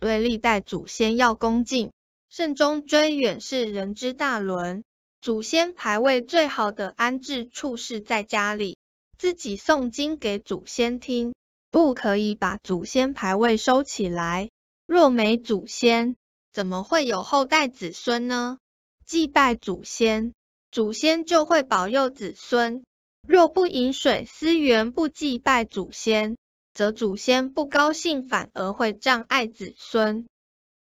对历代祖先要恭敬，慎终追远是人之大伦。祖先牌位最好的安置处是在家里，自己诵经给祖先听，不可以把祖先牌位收起来。若没祖先，怎么会有后代子孙呢？祭拜祖先，祖先就会保佑子孙。若不饮水思源，不祭拜祖先，则祖先不高兴，反而会障碍子孙。